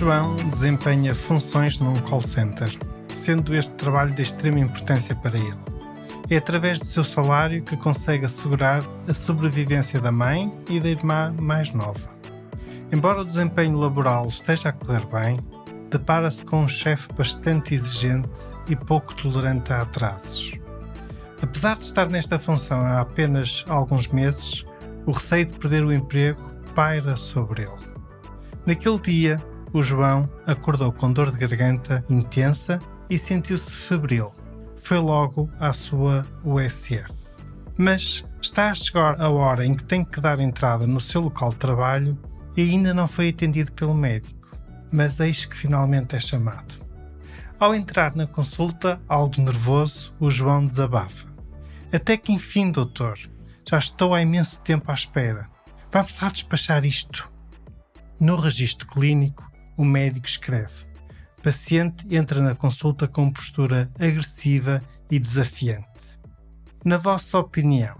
João desempenha funções num call center, sendo este trabalho de extrema importância para ele. É através do seu salário que consegue assegurar a sobrevivência da mãe e da irmã mais nova. Embora o desempenho laboral esteja a correr bem, depara-se com um chefe bastante exigente e pouco tolerante a atrasos. Apesar de estar nesta função há apenas alguns meses, o receio de perder o emprego paira sobre ele. Naquele dia, o João acordou com dor de garganta intensa e sentiu-se febril. Foi logo à sua USF. Mas está a chegar a hora em que tem que dar entrada no seu local de trabalho e ainda não foi atendido pelo médico. Mas eis que finalmente é chamado. Ao entrar na consulta, algo nervoso, o João desabafa. Até que enfim, doutor, já estou há imenso tempo à espera. Vamos lá despachar isto. No registro clínico, o médico escreve: Paciente entra na consulta com postura agressiva e desafiante. Na vossa opinião,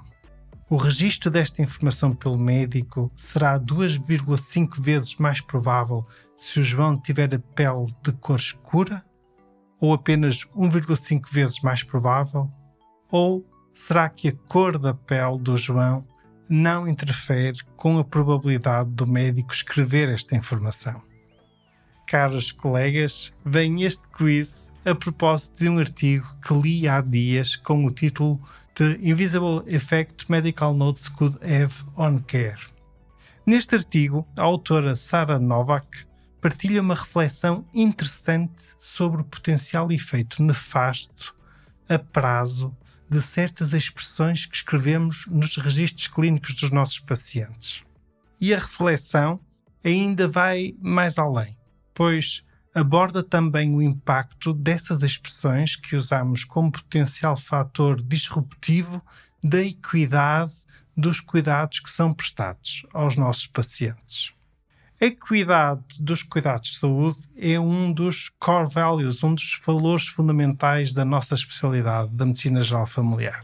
o registro desta informação pelo médico será 2,5 vezes mais provável se o João tiver a pele de cor escura? Ou apenas 1,5 vezes mais provável? Ou será que a cor da pele do João não interfere com a probabilidade do médico escrever esta informação? Caros colegas, vem este quiz a propósito de um artigo que li há dias com o título The Invisible Effect Medical Notes Could Have on Care. Neste artigo, a autora Sara Novak partilha uma reflexão interessante sobre o potencial efeito nefasto a prazo de certas expressões que escrevemos nos registros clínicos dos nossos pacientes. E a reflexão ainda vai mais além pois aborda também o impacto dessas expressões que usamos como potencial fator disruptivo da equidade dos cuidados que são prestados aos nossos pacientes. A equidade dos cuidados de saúde é um dos core values, um dos valores fundamentais da nossa especialidade da medicina geral familiar.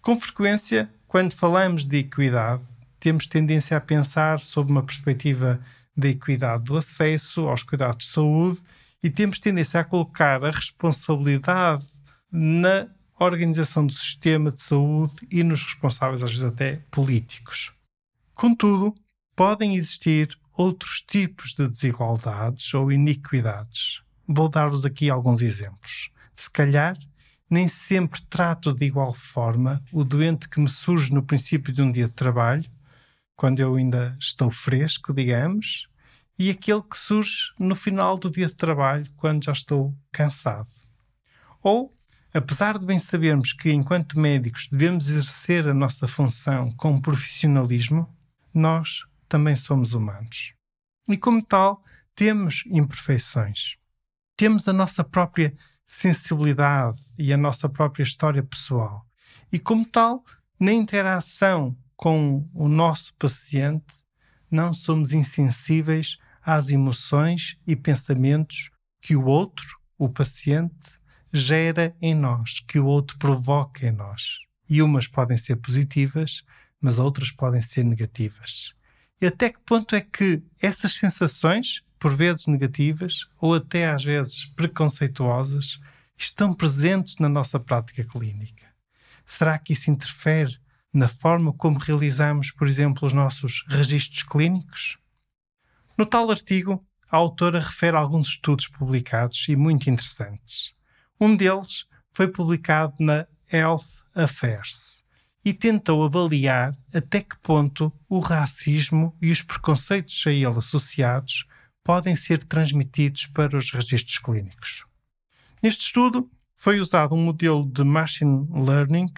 Com frequência, quando falamos de equidade, temos tendência a pensar sob uma perspectiva da equidade do acesso aos cuidados de saúde e temos tendência a colocar a responsabilidade na organização do sistema de saúde e nos responsáveis, às vezes até políticos. Contudo, podem existir outros tipos de desigualdades ou iniquidades. Vou dar-vos aqui alguns exemplos. Se calhar, nem sempre trato de igual forma o doente que me surge no princípio de um dia de trabalho quando eu ainda estou fresco, digamos, e aquele que surge no final do dia de trabalho, quando já estou cansado. Ou, apesar de bem sabermos que, enquanto médicos, devemos exercer a nossa função com profissionalismo, nós também somos humanos. E, como tal, temos imperfeições. Temos a nossa própria sensibilidade e a nossa própria história pessoal. E, como tal, na interação com o nosso paciente, não somos insensíveis às emoções e pensamentos que o outro, o paciente, gera em nós, que o outro provoca em nós. E umas podem ser positivas, mas outras podem ser negativas. E até que ponto é que essas sensações, por vezes negativas ou até às vezes preconceituosas, estão presentes na nossa prática clínica? Será que isso interfere na forma como realizamos, por exemplo, os nossos registros clínicos? No tal artigo, a autora refere alguns estudos publicados e muito interessantes. Um deles foi publicado na Health Affairs e tentou avaliar até que ponto o racismo e os preconceitos a ele associados podem ser transmitidos para os registros clínicos. Neste estudo, foi usado um modelo de machine learning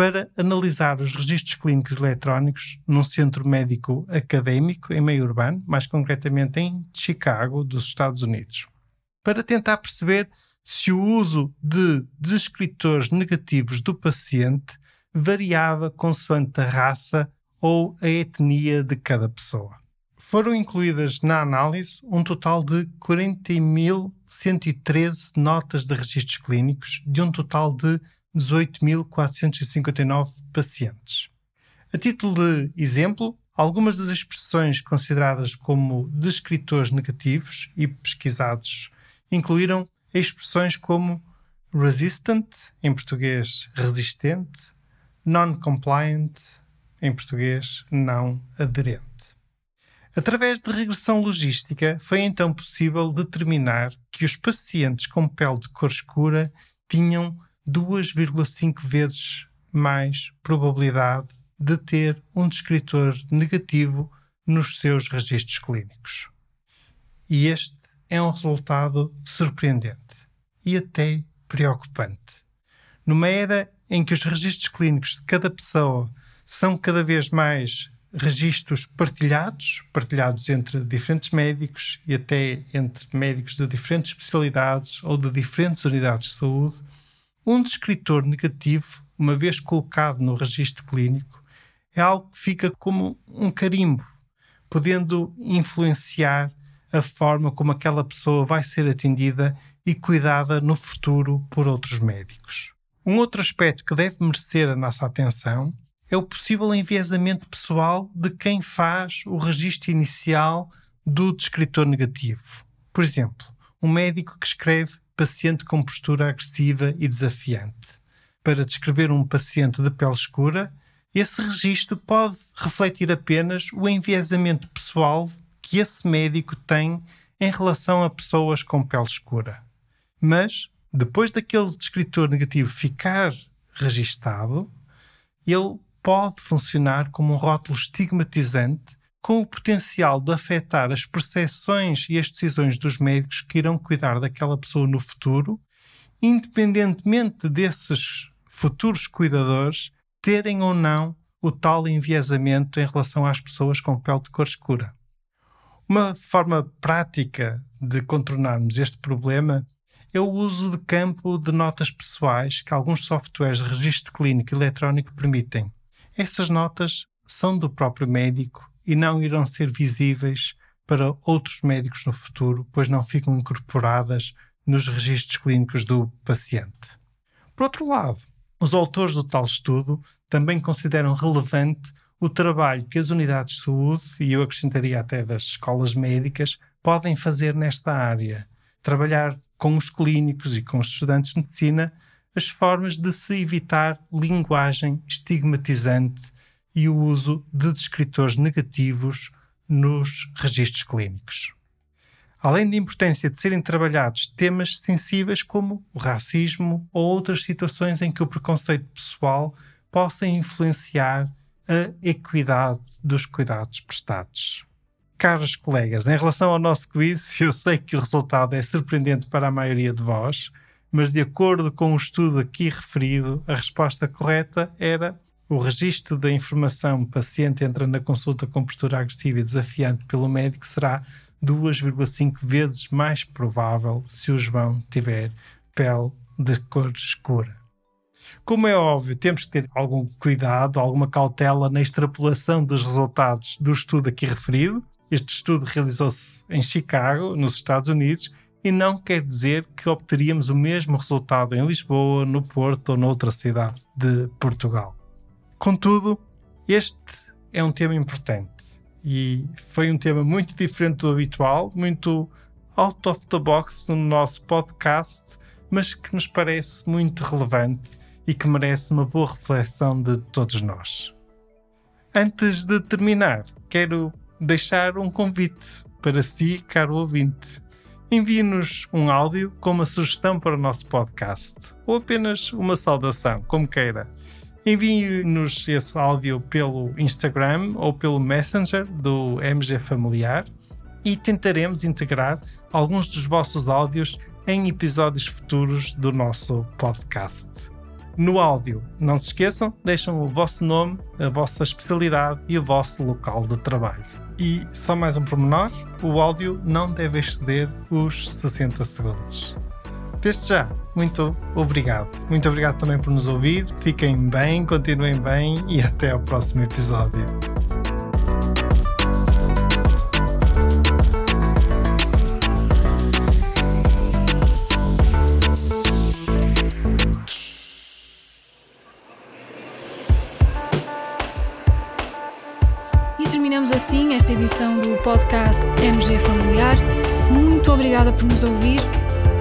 para analisar os registros clínicos eletrónicos num centro médico académico em meio urbano, mais concretamente em Chicago, dos Estados Unidos, para tentar perceber se o uso de descritores negativos do paciente variava consoante a raça ou a etnia de cada pessoa. Foram incluídas na análise um total de 40.113 notas de registros clínicos, de um total de 18.459 pacientes. A título de exemplo, algumas das expressões consideradas como descritores negativos e pesquisados incluíram expressões como resistant, em português resistente, non-compliant, em português não aderente. Através de regressão logística, foi então possível determinar que os pacientes com pele de cor escura tinham 2,5 vezes mais probabilidade de ter um descritor negativo nos seus registros clínicos. E este é um resultado surpreendente e até preocupante. Numa era em que os registros clínicos de cada pessoa são cada vez mais registros partilhados, partilhados entre diferentes médicos e até entre médicos de diferentes especialidades ou de diferentes unidades de saúde, um descritor negativo, uma vez colocado no registro clínico, é algo que fica como um carimbo, podendo influenciar a forma como aquela pessoa vai ser atendida e cuidada no futuro por outros médicos. Um outro aspecto que deve merecer a nossa atenção é o possível enviesamento pessoal de quem faz o registro inicial do descritor negativo. Por exemplo, um médico que escreve paciente com postura agressiva e desafiante. Para descrever um paciente de pele escura, esse registro pode refletir apenas o enviesamento pessoal que esse médico tem em relação a pessoas com pele escura. Mas, depois daquele descritor negativo ficar registado, ele pode funcionar como um rótulo estigmatizante com o potencial de afetar as percepções e as decisões dos médicos que irão cuidar daquela pessoa no futuro, independentemente desses futuros cuidadores terem ou não o tal enviesamento em relação às pessoas com pele de cor escura. Uma forma prática de contornarmos este problema é o uso de campo de notas pessoais que alguns softwares de registro clínico eletrónico permitem. Essas notas são do próprio médico e não irão ser visíveis para outros médicos no futuro, pois não ficam incorporadas nos registros clínicos do paciente. Por outro lado, os autores do tal estudo também consideram relevante o trabalho que as unidades de saúde, e eu acrescentaria até das escolas médicas, podem fazer nesta área. Trabalhar com os clínicos e com os estudantes de medicina as formas de se evitar linguagem estigmatizante e o uso de descritores negativos nos registros clínicos. Além da importância de serem trabalhados temas sensíveis como o racismo ou outras situações em que o preconceito pessoal possa influenciar a equidade dos cuidados prestados. Caros colegas, em relação ao nosso quiz, eu sei que o resultado é surpreendente para a maioria de vós, mas de acordo com o estudo aqui referido, a resposta correta era o registro da informação paciente entra na consulta com postura agressiva e desafiante pelo médico será 2,5 vezes mais provável se o João tiver pele de cor escura. Como é óbvio, temos que ter algum cuidado, alguma cautela na extrapolação dos resultados do estudo aqui referido. Este estudo realizou-se em Chicago, nos Estados Unidos, e não quer dizer que obteríamos o mesmo resultado em Lisboa, no Porto ou noutra cidade de Portugal. Contudo, este é um tema importante e foi um tema muito diferente do habitual, muito out of the box no nosso podcast, mas que nos parece muito relevante e que merece uma boa reflexão de todos nós. Antes de terminar, quero deixar um convite para si, caro ouvinte envie-nos um áudio com uma sugestão para o nosso podcast ou apenas uma saudação, como queira. Envie-nos esse áudio pelo Instagram ou pelo Messenger do MG Familiar e tentaremos integrar alguns dos vossos áudios em episódios futuros do nosso podcast. No áudio, não se esqueçam, deixam o vosso nome, a vossa especialidade e o vosso local de trabalho. E só mais um pormenor: o áudio não deve exceder os 60 segundos. Desde já, muito obrigado. Muito obrigado também por nos ouvir. Fiquem bem, continuem bem e até ao próximo episódio. Assim edição do podcast MG Familiar. Muito obrigada por nos ouvir.